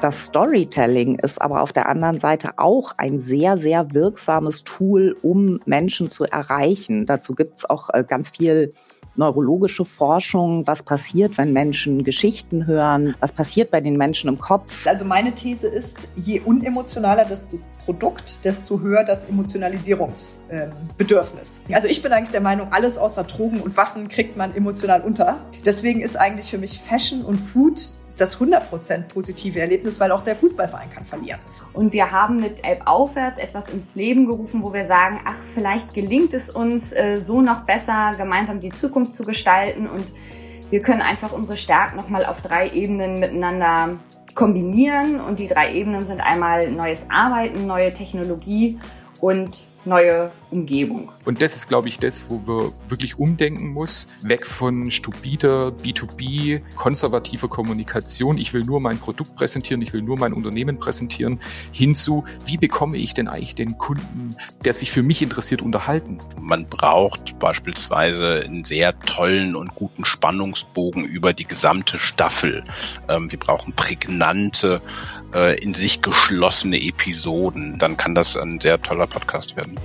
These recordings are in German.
Das Storytelling ist aber auf der anderen Seite auch ein sehr, sehr wirksames Tool, um Menschen zu erreichen. Dazu gibt es auch äh, ganz viel neurologische Forschung, was passiert, wenn Menschen Geschichten hören, was passiert bei den Menschen im Kopf. Also meine These ist, je unemotionaler das Produkt, desto höher das Emotionalisierungsbedürfnis. Ähm, also ich bin eigentlich der Meinung, alles außer Drogen und Waffen kriegt man emotional unter. Deswegen ist eigentlich für mich Fashion und Food das 100% positive Erlebnis, weil auch der Fußballverein kann verlieren. Und wir haben mit Elb aufwärts etwas ins Leben gerufen, wo wir sagen, ach, vielleicht gelingt es uns äh, so noch besser, gemeinsam die Zukunft zu gestalten und wir können einfach unsere Stärken nochmal auf drei Ebenen miteinander kombinieren und die drei Ebenen sind einmal neues Arbeiten, neue Technologie und neue Umgebung. Und das ist, glaube ich, das, wo wir wirklich umdenken muss. Weg von stupider B2B, konservativer Kommunikation. Ich will nur mein Produkt präsentieren, ich will nur mein Unternehmen präsentieren, hinzu, wie bekomme ich denn eigentlich den Kunden, der sich für mich interessiert, unterhalten? Man braucht beispielsweise einen sehr tollen und guten Spannungsbogen über die gesamte Staffel. Ähm, wir brauchen prägnante äh, in sich geschlossene Episoden, dann kann das ein sehr toller Podcast werden.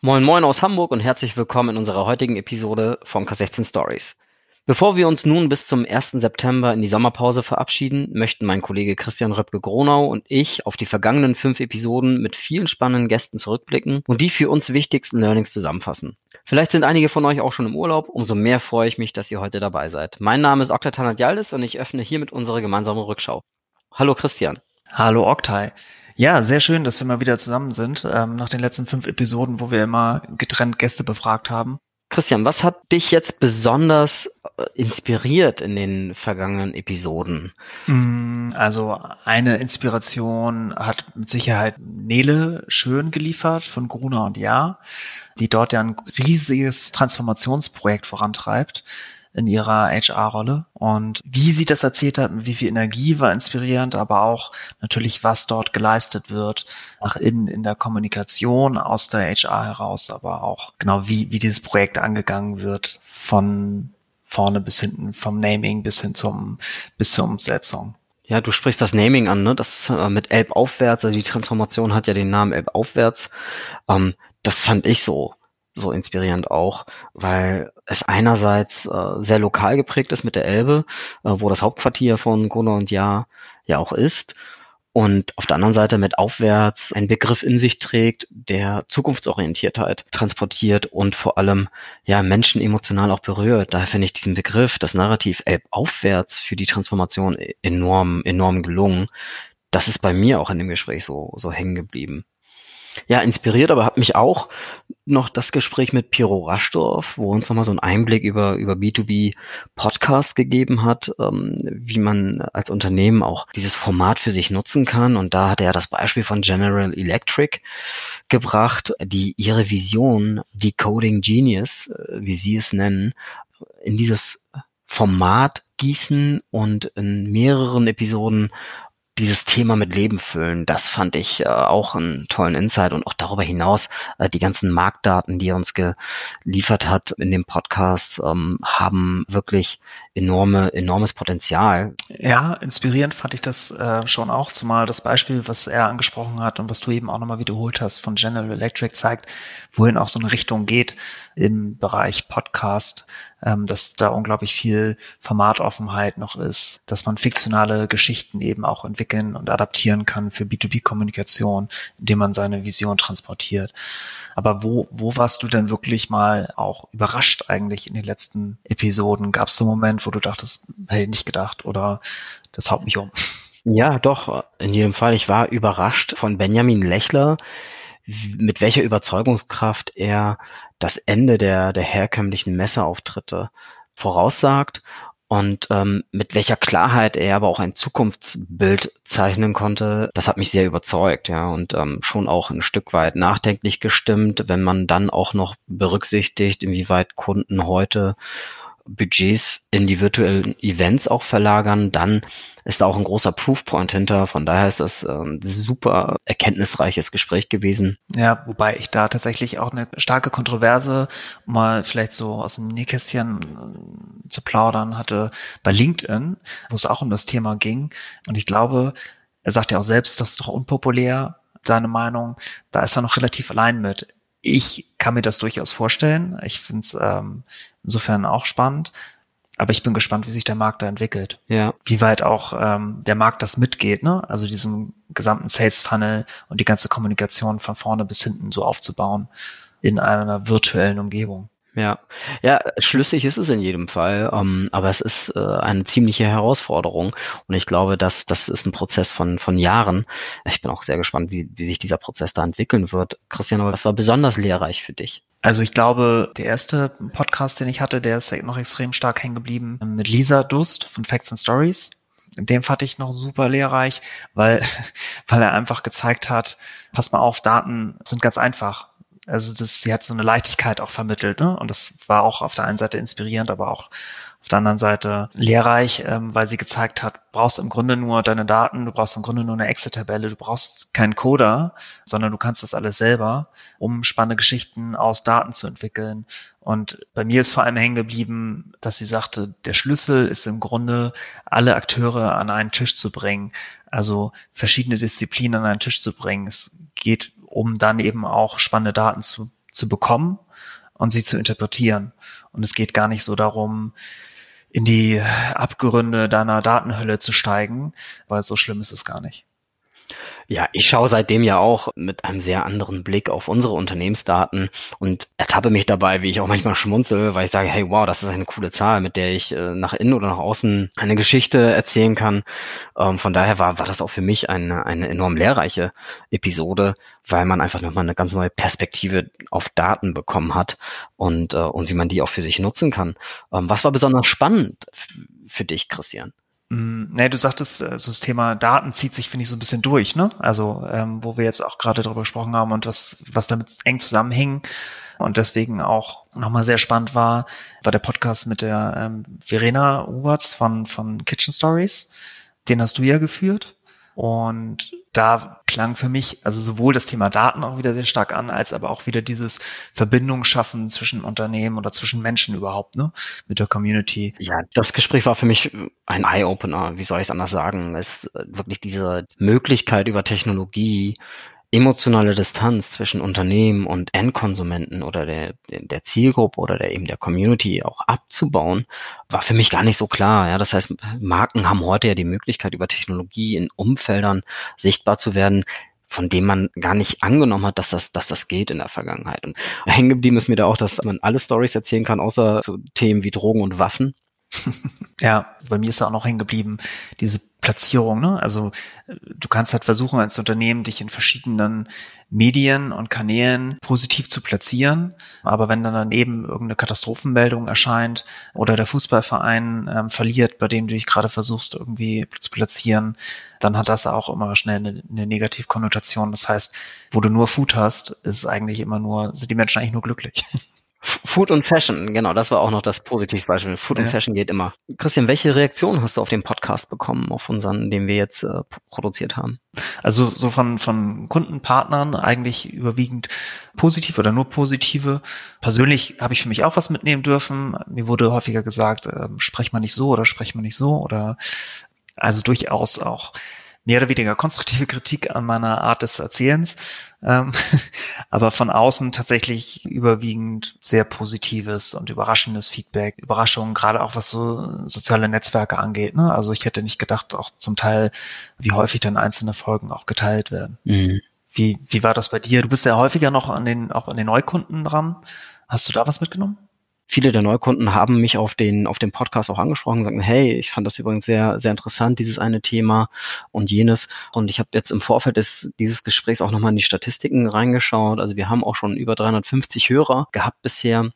Moin Moin aus Hamburg und herzlich willkommen in unserer heutigen Episode von K16 Stories. Bevor wir uns nun bis zum 1. September in die Sommerpause verabschieden, möchten mein Kollege Christian Röpke-Gronau und ich auf die vergangenen fünf Episoden mit vielen spannenden Gästen zurückblicken und die für uns wichtigsten Learnings zusammenfassen. Vielleicht sind einige von euch auch schon im Urlaub, umso mehr freue ich mich, dass ihr heute dabei seid. Mein Name ist Oktay Tanat und ich öffne hiermit unsere gemeinsame Rückschau. Hallo Christian. Hallo Oktay. Ja, sehr schön, dass wir mal wieder zusammen sind, ähm, nach den letzten fünf Episoden, wo wir immer getrennt Gäste befragt haben. Christian, was hat dich jetzt besonders äh, inspiriert in den vergangenen Episoden? Mm, also eine Inspiration hat mit Sicherheit Nele Schön geliefert von Gruner und Ja, die dort ja ein riesiges Transformationsprojekt vorantreibt in ihrer HR-Rolle. Und wie sie das erzählt hat, wie viel Energie war inspirierend, aber auch natürlich, was dort geleistet wird, nach innen in der Kommunikation aus der HR heraus, aber auch genau wie, wie dieses Projekt angegangen wird von vorne bis hinten, vom Naming bis hin zum, bis zur Umsetzung. Ja, du sprichst das Naming an, ne? Das äh, mit Elb aufwärts, also die Transformation hat ja den Namen Elb aufwärts. Ähm, das fand ich so so inspirierend auch, weil es einerseits äh, sehr lokal geprägt ist mit der Elbe, äh, wo das Hauptquartier von Gunnar und Ja ja auch ist. Und auf der anderen Seite mit aufwärts einen Begriff in sich trägt, der Zukunftsorientiertheit transportiert und vor allem ja Menschen emotional auch berührt. Daher finde ich diesen Begriff, das Narrativ Elb aufwärts für die Transformation enorm, enorm gelungen. Das ist bei mir auch in dem Gespräch so, so hängen geblieben ja, inspiriert, aber hat mich auch noch das Gespräch mit Piro Raschdorf, wo uns nochmal so einen Einblick über, über B2B Podcast gegeben hat, ähm, wie man als Unternehmen auch dieses Format für sich nutzen kann. Und da hat er das Beispiel von General Electric gebracht, die ihre Vision, Decoding Genius, äh, wie sie es nennen, in dieses Format gießen und in mehreren Episoden dieses Thema mit Leben füllen, das fand ich äh, auch einen tollen Insight und auch darüber hinaus äh, die ganzen Marktdaten, die er uns geliefert hat in dem Podcast, ähm, haben wirklich enorme, enormes Potenzial. Ja, inspirierend fand ich das äh, schon auch, zumal das Beispiel, was er angesprochen hat und was du eben auch nochmal wiederholt hast von General Electric zeigt, wohin auch so eine Richtung geht im Bereich Podcast, ähm, dass da unglaublich viel Formatoffenheit noch ist, dass man fiktionale Geschichten eben auch entwickeln und adaptieren kann für B2B-Kommunikation, indem man seine Vision transportiert. Aber wo, wo warst du denn wirklich mal auch überrascht eigentlich in den letzten Episoden? Gab es so einen Moment, wo du dachtest, hätte ich nicht gedacht oder das haut mich um? Ja, doch, in jedem Fall. Ich war überrascht von Benjamin Lechler, mit welcher Überzeugungskraft er das Ende der, der herkömmlichen Messeauftritte voraussagt und ähm, mit welcher Klarheit er aber auch ein Zukunftsbild zeichnen konnte, das hat mich sehr überzeugt, ja, und ähm, schon auch ein Stück weit nachdenklich gestimmt, wenn man dann auch noch berücksichtigt, inwieweit Kunden heute Budgets in die virtuellen Events auch verlagern, dann ist da auch ein großer Proofpoint hinter. Von daher ist das ein super erkenntnisreiches Gespräch gewesen. Ja, wobei ich da tatsächlich auch eine starke Kontroverse, mal vielleicht so aus dem Nähkästchen äh, zu plaudern hatte, bei LinkedIn, wo es auch um das Thema ging. Und ich glaube, er sagt ja auch selbst, das ist doch unpopulär, seine Meinung. Da ist er noch relativ allein mit. Ich kann mir das durchaus vorstellen. Ich finde es ähm, insofern auch spannend. Aber ich bin gespannt, wie sich der Markt da entwickelt. Ja. Wie weit auch ähm, der Markt das mitgeht, ne? Also diesen gesamten Sales Funnel und die ganze Kommunikation von vorne bis hinten so aufzubauen in einer virtuellen Umgebung. Ja, ja, schlüssig ist es in jedem Fall, ähm, aber es ist äh, eine ziemliche Herausforderung und ich glaube, dass das ist ein Prozess von von Jahren. Ich bin auch sehr gespannt, wie, wie sich dieser Prozess da entwickeln wird. Christian, was war besonders lehrreich für dich? Also ich glaube, der erste Podcast, den ich hatte, der ist noch extrem stark hängen geblieben mit Lisa Dust von Facts and Stories. Den fand ich noch super lehrreich, weil, weil er einfach gezeigt hat, pass mal auf, Daten sind ganz einfach. Also das, sie hat so eine Leichtigkeit auch vermittelt, ne? Und das war auch auf der einen Seite inspirierend, aber auch auf der anderen Seite lehrreich, ähm, weil sie gezeigt hat, brauchst im Grunde nur deine Daten, du brauchst im Grunde nur eine Excel-Tabelle, du brauchst keinen Coder, sondern du kannst das alles selber, um spannende Geschichten aus Daten zu entwickeln. Und bei mir ist vor allem hängen geblieben, dass sie sagte, der Schlüssel ist im Grunde, alle Akteure an einen Tisch zu bringen, also verschiedene Disziplinen an einen Tisch zu bringen. Es geht um dann eben auch spannende Daten zu, zu bekommen und sie zu interpretieren. Und es geht gar nicht so darum, in die Abgründe deiner Datenhölle zu steigen, weil so schlimm ist es gar nicht. Ja, ich schaue seitdem ja auch mit einem sehr anderen Blick auf unsere Unternehmensdaten und ertappe mich dabei, wie ich auch manchmal schmunzel, weil ich sage, hey, wow, das ist eine coole Zahl, mit der ich äh, nach innen oder nach außen eine Geschichte erzählen kann. Ähm, von daher war, war das auch für mich eine, eine enorm lehrreiche Episode, weil man einfach nochmal eine ganz neue Perspektive auf Daten bekommen hat und, äh, und wie man die auch für sich nutzen kann. Ähm, was war besonders spannend für dich, Christian? Mm, nee, du sagtest, also das Thema Daten zieht sich, finde ich, so ein bisschen durch, ne? Also, ähm, wo wir jetzt auch gerade darüber gesprochen haben und das, was damit eng zusammenhing und deswegen auch nochmal sehr spannend war, war der Podcast mit der ähm, Verena Uberts von, von Kitchen Stories. Den hast du ja geführt. Und da klang für mich also sowohl das Thema Daten auch wieder sehr stark an, als aber auch wieder dieses Verbindung schaffen zwischen Unternehmen oder zwischen Menschen überhaupt, ne, mit der Community. Ja, das Gespräch war für mich ein Eye-Opener, wie soll ich es anders sagen? Es ist wirklich diese Möglichkeit über Technologie emotionale Distanz zwischen Unternehmen und Endkonsumenten oder der, der Zielgruppe oder der eben der Community auch abzubauen, war für mich gar nicht so klar. Ja, das heißt, Marken haben heute ja die Möglichkeit, über Technologie in Umfeldern sichtbar zu werden, von dem man gar nicht angenommen hat, dass das, dass das geht in der Vergangenheit. Und hängen geblieben ist mir da auch, dass man alle Stories erzählen kann, außer zu Themen wie Drogen und Waffen. Ja, bei mir ist da auch noch hängen geblieben, diese Platzierung, ne? Also du kannst halt versuchen als Unternehmen dich in verschiedenen Medien und Kanälen positiv zu platzieren, aber wenn dann daneben irgendeine Katastrophenmeldung erscheint oder der Fußballverein ähm, verliert, bei dem du dich gerade versuchst irgendwie zu platzieren, dann hat das auch immer schnell eine, eine Negativkonnotation. Das heißt, wo du nur Food hast, ist eigentlich immer nur sind die Menschen eigentlich nur glücklich. Food und Fashion, genau, das war auch noch das Positivbeispiel. Food ja. und Fashion geht immer. Christian, welche Reaktion hast du auf den Podcast bekommen, auf unseren, den wir jetzt äh, produziert haben? Also so von, von Kundenpartnern eigentlich überwiegend positiv oder nur positive. Persönlich habe ich für mich auch was mitnehmen dürfen. Mir wurde häufiger gesagt, äh, sprech mal nicht so oder sprech mal nicht so oder also durchaus auch mehr oder weniger konstruktive Kritik an meiner Art des Erzählens, ähm, aber von außen tatsächlich überwiegend sehr positives und überraschendes Feedback, Überraschungen, gerade auch was so soziale Netzwerke angeht. Ne? Also ich hätte nicht gedacht, auch zum Teil, wie häufig dann einzelne Folgen auch geteilt werden. Mhm. Wie, wie war das bei dir? Du bist ja häufiger noch an den, auch an den Neukunden dran. Hast du da was mitgenommen? Viele der Neukunden haben mich auf den, auf dem Podcast auch angesprochen und sagen, hey, ich fand das übrigens sehr, sehr interessant, dieses eine Thema und jenes. Und ich habe jetzt im Vorfeld des, dieses Gesprächs auch nochmal in die Statistiken reingeschaut. Also wir haben auch schon über 350 Hörer gehabt bisher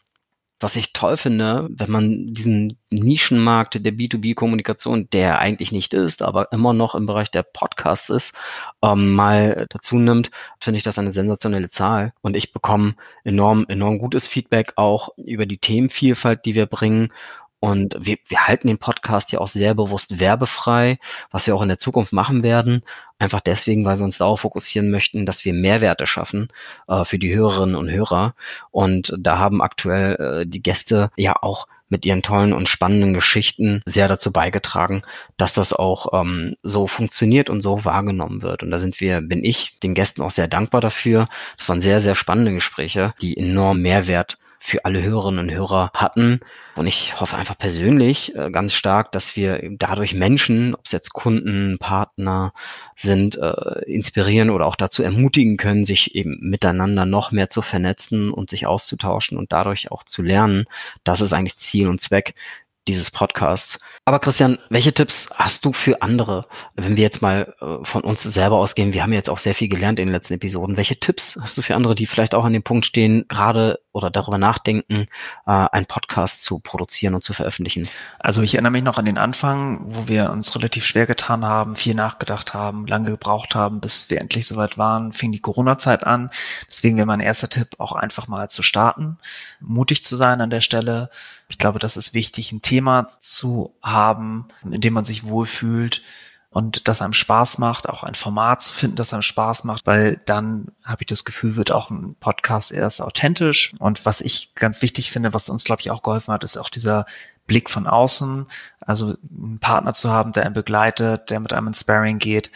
was ich toll finde, wenn man diesen Nischenmarkt der B2B-Kommunikation, der eigentlich nicht ist, aber immer noch im Bereich der Podcasts ist, ähm, mal dazu nimmt, finde ich das eine sensationelle Zahl. Und ich bekomme enorm, enorm gutes Feedback auch über die Themenvielfalt, die wir bringen Und wir, wir halten den Podcast ja auch sehr bewusst werbefrei, was wir auch in der Zukunft machen werden. Einfach deswegen, weil wir uns darauf fokussieren möchten, dass wir Mehrwerte schaffen äh, für die Hörerinnen und Hörer. Und da haben aktuell äh, die Gäste ja auch mit ihren tollen und spannenden Geschichten sehr dazu beigetragen, dass das auch ähm, so funktioniert und so wahrgenommen wird. Und da sind wir, bin ich den Gästen auch sehr dankbar dafür. Das waren sehr, sehr spannende Gespräche, die enorm Mehrwert für alle Hörerinnen und Hörer hatten. Und ich hoffe einfach persönlich äh, ganz stark, dass wir dadurch Menschen, ob es jetzt Kunden, Partner sind, äh, inspirieren oder auch dazu ermutigen können, sich eben miteinander noch mehr zu vernetzen und sich auszutauschen und dadurch auch zu lernen. Das ist eigentlich Ziel und Zweck dieses Podcasts. Aber Christian, welche Tipps hast du für andere, wenn wir jetzt mal äh, von uns selber ausgehen? Wir haben jetzt auch sehr viel gelernt in den letzten Episoden. Welche Tipps hast du für andere, die vielleicht auch an dem Punkt stehen, gerade oder darüber nachdenken, äh, einen Podcast zu produzieren und zu veröffentlichen? Also ich erinnere mich noch an den Anfang, wo wir uns relativ schwer getan haben, viel nachgedacht haben, lange gebraucht haben, bis wir endlich soweit waren, fing die Corona-Zeit an. Deswegen wäre mein erster Tipp auch einfach mal zu starten, mutig zu sein an der Stelle. Ich glaube, das ist wichtig, ein Thema zu haben, in dem man sich wohlfühlt und das einem Spaß macht, auch ein Format zu finden, das einem Spaß macht, weil dann habe ich das Gefühl, wird auch ein Podcast erst authentisch. Und was ich ganz wichtig finde, was uns, glaube ich, auch geholfen hat, ist auch dieser Blick von außen, also einen Partner zu haben, der einen begleitet, der mit einem Sparring geht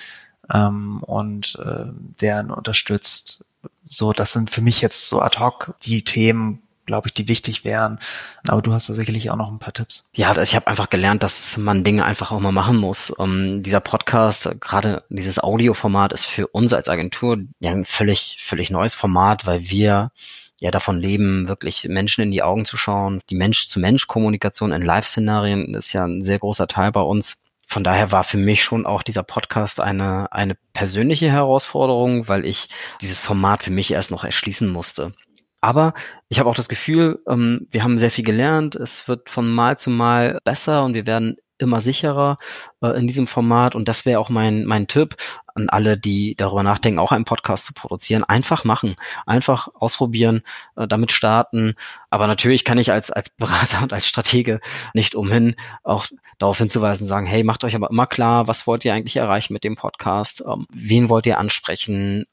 ähm, und äh, der einen unterstützt. So, das sind für mich jetzt so ad hoc die Themen, glaube ich, die wichtig wären. Aber du hast da sicherlich auch noch ein paar Tipps. Ja, ich habe einfach gelernt, dass man Dinge einfach auch mal machen muss. Um, ähm, dieser Podcast, gerade dieses Audioformat, ist für uns als Agentur ja ein völlig, völlig neues Format, weil wir ja davon leben, wirklich Menschen in die Augen zu schauen. Die Mensch-zu-Mensch-Kommunikation in Live-Szenarien ist ja ein sehr großer Teil bei uns. Von daher war für mich schon auch dieser Podcast eine, eine persönliche Herausforderung, weil ich dieses Format für mich erst noch erschließen musste. Aber ich habe auch das Gefühl, ähm, wir haben sehr viel gelernt. Es wird von Mal zu Mal besser und wir werden immer sicherer äh, in diesem Format. Und das wäre auch mein, mein Tipp an alle, die darüber nachdenken, auch einen Podcast zu produzieren. Einfach machen, einfach ausprobieren, äh, damit starten. Aber natürlich kann ich als, als Berater und als Stratege nicht umhin, auch darauf hinzuweisen, sagen, hey, macht euch aber immer klar, was wollt ihr eigentlich erreichen mit dem Podcast? Ähm, wen wollt ihr ansprechen?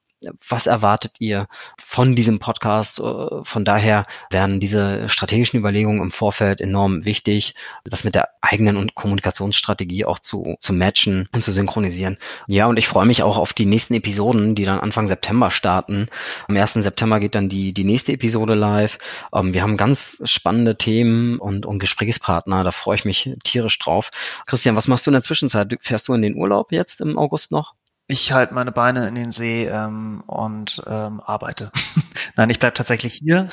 Was erwartet ihr von diesem Podcast? Äh, von daher werden diese strategischen Überlegungen im Vorfeld enorm wichtig, das mit der eigenen und Kommunikationsstrategie auch zu, zu matchen und zu synchronisieren. Ja, und ich freue mich auch auf die nächsten Episoden, die dann Anfang September starten. Am 1. September geht dann die, die nächste Episode live. Ähm, wir haben ganz spannende Themen und, und Gesprächspartner. Da freue ich mich tierisch drauf. Christian, was machst du in der Zwischenzeit? Fährst du in den Urlaub jetzt im August noch? Ich halte meine Beine in den See ähm, und ähm, arbeite. Nein, ich bleib tatsächlich hier,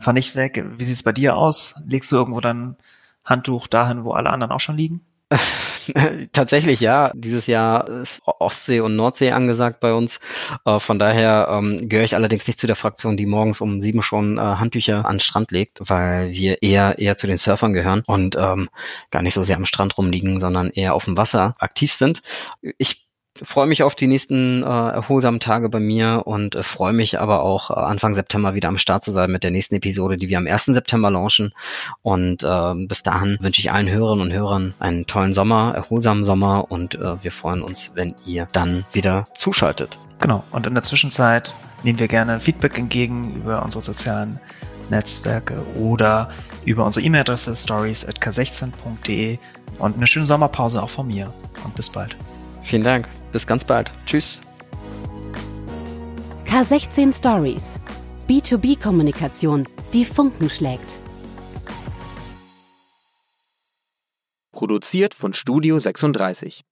fahr nicht weg. Wie sieht's bei dir aus? Legst du irgendwo dein Handtuch dahin, wo alle anderen auch schon liegen? Tatsächlich ja. Dieses Jahr ist Ostsee und Nordsee angesagt bei uns. Äh, von daher ähm, gehöre ich allerdings nicht zu der Fraktion, die morgens um sieben schon äh, Handtücher an den Strand legt, weil wir eher eher zu den Surfern gehören und ähm, gar nicht so sehr am Strand rumliegen, sondern eher auf dem Wasser aktiv sind. Ich freue mich auf die nächsten äh, erholsamen Tage bei mir und äh, freue mich aber auch äh, Anfang September wieder am Start zu sein mit der nächsten Episode, die wir am 1. September launchen. Und äh, bis dahin wünsche ich allen Hörerinnen und Hörern einen tollen Sommer, erholsamen Sommer und äh, wir freuen uns, wenn ihr dann wieder zuschaltet. Genau. Und in der Zwischenzeit nehmen wir gerne Feedback entgegen über unsere sozialen Netzwerke oder über unsere E-Mail-Adresse stories.k16.de und eine schöne Sommerpause auch von mir. Und bis bald. Vielen Dank. Bis ganz bald. Tschüss. K16 Stories. B2B-Kommunikation, die Funken schlägt. Produziert von Studio 36.